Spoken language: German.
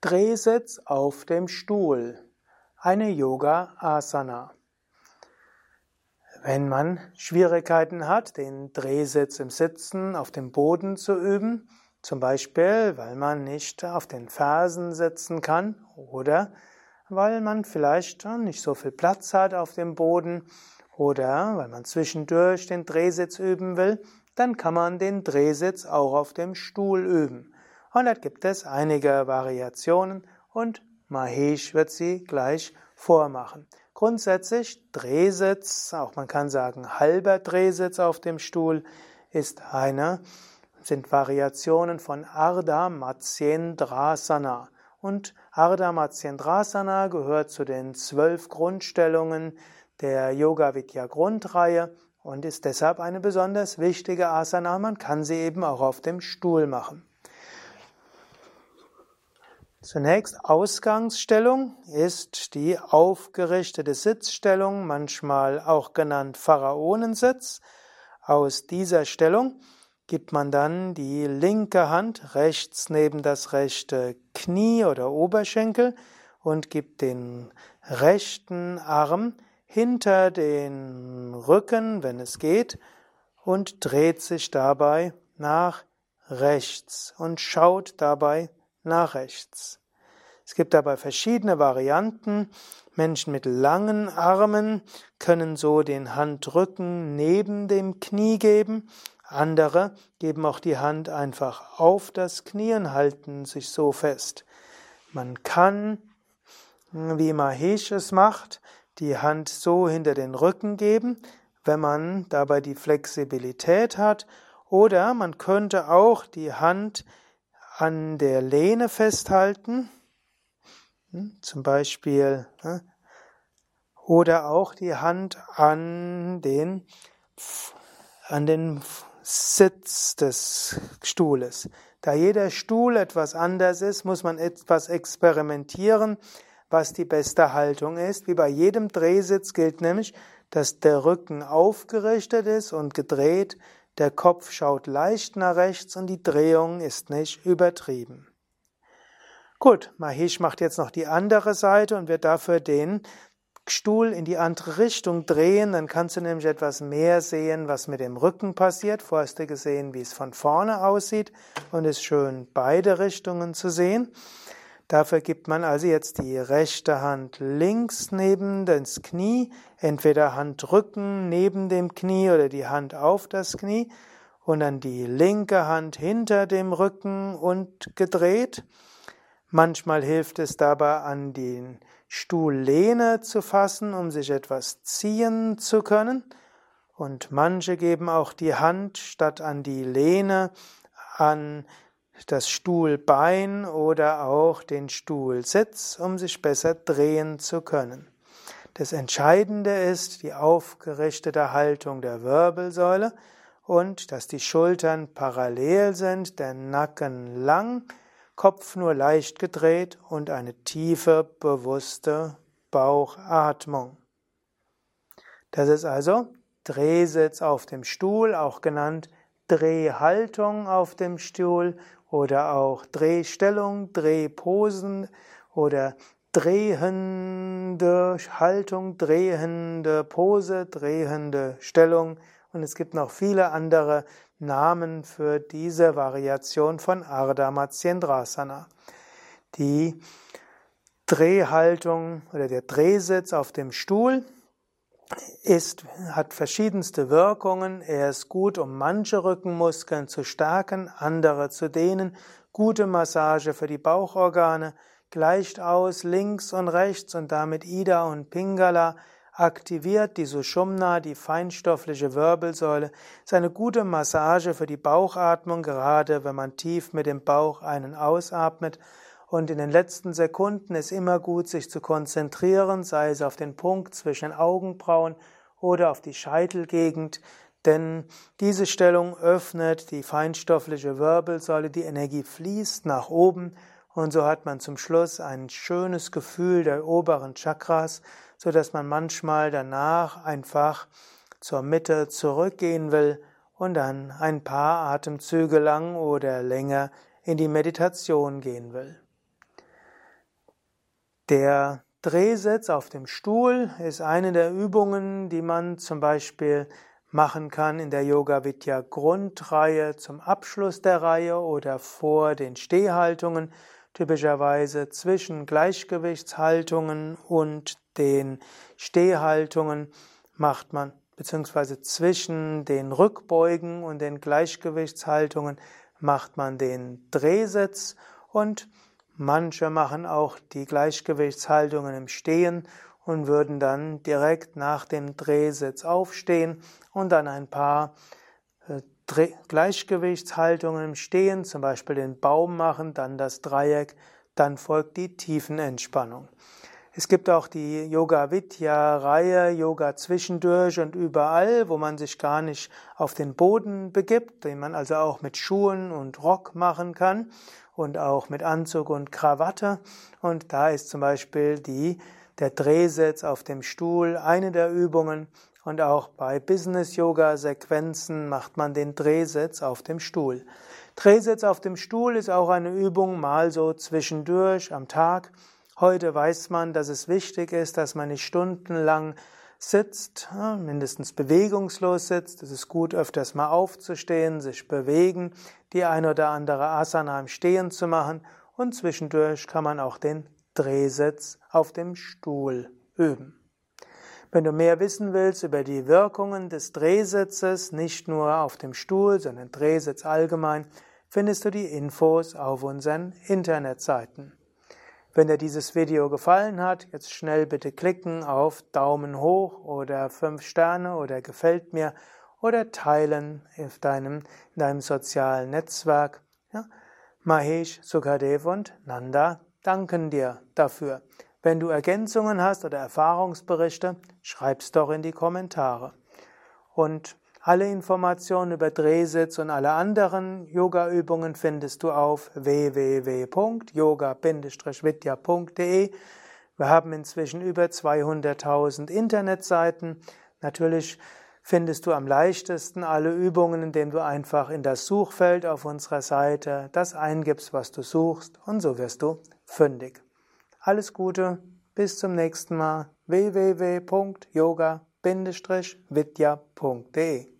Drehsitz auf dem Stuhl. Eine Yoga Asana. Wenn man Schwierigkeiten hat, den Drehsitz im Sitzen auf dem Boden zu üben, zum Beispiel weil man nicht auf den Fersen sitzen kann oder weil man vielleicht nicht so viel Platz hat auf dem Boden oder weil man zwischendurch den Drehsitz üben will, dann kann man den Drehsitz auch auf dem Stuhl üben. Und da gibt es einige Variationen und Mahesh wird sie gleich vormachen. Grundsätzlich Drehsitz, auch man kann sagen halber Drehsitz auf dem Stuhl, ist eine, sind Variationen von Ardha Matsyendrasana. Und Ardha Matsyendrasana gehört zu den zwölf Grundstellungen der Yoga Vidya Grundreihe und ist deshalb eine besonders wichtige Asana. Man kann sie eben auch auf dem Stuhl machen. Zunächst Ausgangsstellung ist die aufgerichtete Sitzstellung, manchmal auch genannt Pharaonensitz. Aus dieser Stellung gibt man dann die linke Hand rechts neben das rechte Knie oder Oberschenkel und gibt den rechten Arm hinter den Rücken, wenn es geht, und dreht sich dabei nach rechts und schaut dabei nach rechts. Es gibt dabei verschiedene Varianten. Menschen mit langen Armen können so den Handrücken neben dem Knie geben. Andere geben auch die Hand einfach auf das Knie und halten sich so fest. Man kann, wie Mahesh es macht, die Hand so hinter den Rücken geben, wenn man dabei die Flexibilität hat. Oder man könnte auch die Hand an der Lehne festhalten hm? Zum Beispiel, oder auch die Hand an den, an den Sitz des Stuhles. Da jeder Stuhl etwas anders ist, muss man etwas experimentieren, was die beste Haltung ist. Wie bei jedem Drehsitz gilt nämlich, dass der Rücken aufgerichtet ist und gedreht, der Kopf schaut leicht nach rechts und die Drehung ist nicht übertrieben. Gut, Mahesh macht jetzt noch die andere Seite und wird dafür den Stuhl in die andere Richtung drehen, dann kannst du nämlich etwas mehr sehen, was mit dem Rücken passiert. Vorher hast du gesehen, wie es von vorne aussieht und es ist schön, beide Richtungen zu sehen. Dafür gibt man also jetzt die rechte Hand links neben das Knie, entweder Handrücken neben dem Knie oder die Hand auf das Knie und dann die linke Hand hinter dem Rücken und gedreht. Manchmal hilft es dabei, an die Stuhllehne zu fassen, um sich etwas ziehen zu können. Und manche geben auch die Hand statt an die Lehne an das Stuhlbein oder auch den Stuhlsitz, um sich besser drehen zu können. Das Entscheidende ist die aufgerichtete Haltung der Wirbelsäule und dass die Schultern parallel sind, der Nacken lang Kopf nur leicht gedreht und eine tiefe, bewusste Bauchatmung. Das ist also Drehsitz auf dem Stuhl, auch genannt Drehhaltung auf dem Stuhl oder auch Drehstellung, Drehposen oder drehende Haltung, drehende Pose, drehende Stellung. Und es gibt noch viele andere Namen für diese Variation von Ardha Matsyendrasana. Die Drehhaltung oder der Drehsitz auf dem Stuhl ist, hat verschiedenste Wirkungen. Er ist gut, um manche Rückenmuskeln zu stärken, andere zu dehnen. Gute Massage für die Bauchorgane, gleicht aus links und rechts und damit Ida und Pingala aktiviert die Sushumna, die feinstoffliche Wirbelsäule. ist eine gute Massage für die Bauchatmung, gerade wenn man tief mit dem Bauch einen ausatmet. Und in den letzten Sekunden ist immer gut, sich zu konzentrieren, sei es auf den Punkt zwischen Augenbrauen oder auf die Scheitelgegend, denn diese Stellung öffnet die feinstoffliche Wirbelsäule, die Energie fließt nach oben und so hat man zum Schluss ein schönes Gefühl der oberen Chakras, so dass man manchmal danach einfach zur Mitte zurückgehen will und dann ein paar Atemzüge lang oder länger in die Meditation gehen will. Der Drehsitz auf dem Stuhl ist eine der Übungen, die man zum Beispiel machen kann in der Yoga Vidya Grundreihe zum Abschluss der Reihe oder vor den Stehhaltungen, typischerweise zwischen Gleichgewichtshaltungen und den Stehhaltungen macht man, beziehungsweise zwischen den Rückbeugen und den Gleichgewichtshaltungen macht man den Drehsitz und manche machen auch die Gleichgewichtshaltungen im Stehen und würden dann direkt nach dem Drehsitz aufstehen und dann ein paar äh, Gleichgewichtshaltungen im Stehen, zum Beispiel den Baum machen, dann das Dreieck, dann folgt die Tiefenentspannung. Es gibt auch die Yoga Vidya Reihe Yoga zwischendurch und überall, wo man sich gar nicht auf den Boden begibt, den man also auch mit Schuhen und Rock machen kann und auch mit Anzug und Krawatte. Und da ist zum Beispiel die der Drehsitz auf dem Stuhl eine der Übungen und auch bei Business Yoga Sequenzen macht man den Drehsitz auf dem Stuhl. Drehsitz auf dem Stuhl ist auch eine Übung mal so zwischendurch am Tag. Heute weiß man, dass es wichtig ist, dass man nicht stundenlang sitzt, mindestens bewegungslos sitzt. Es ist gut, öfters mal aufzustehen, sich bewegen, die ein oder andere Asana im Stehen zu machen und zwischendurch kann man auch den Drehsitz auf dem Stuhl üben. Wenn du mehr wissen willst über die Wirkungen des Drehsitzes, nicht nur auf dem Stuhl, sondern Drehsitz allgemein, findest du die Infos auf unseren Internetseiten. Wenn dir dieses Video gefallen hat, jetzt schnell bitte klicken auf Daumen hoch oder 5 Sterne oder gefällt mir oder teilen auf deinem, in deinem sozialen Netzwerk. Ja? Mahesh, Sukadev und Nanda danken dir dafür. Wenn du Ergänzungen hast oder Erfahrungsberichte, schreib's doch in die Kommentare. Und alle Informationen über Drehsitz und alle anderen Yoga-Übungen findest du auf www.yoga-vidya.de. Wir haben inzwischen über 200.000 Internetseiten. Natürlich findest du am leichtesten alle Übungen, indem du einfach in das Suchfeld auf unserer Seite das eingibst, was du suchst, und so wirst du fündig. Alles Gute, bis zum nächsten Mal. www.yoga-vidya.de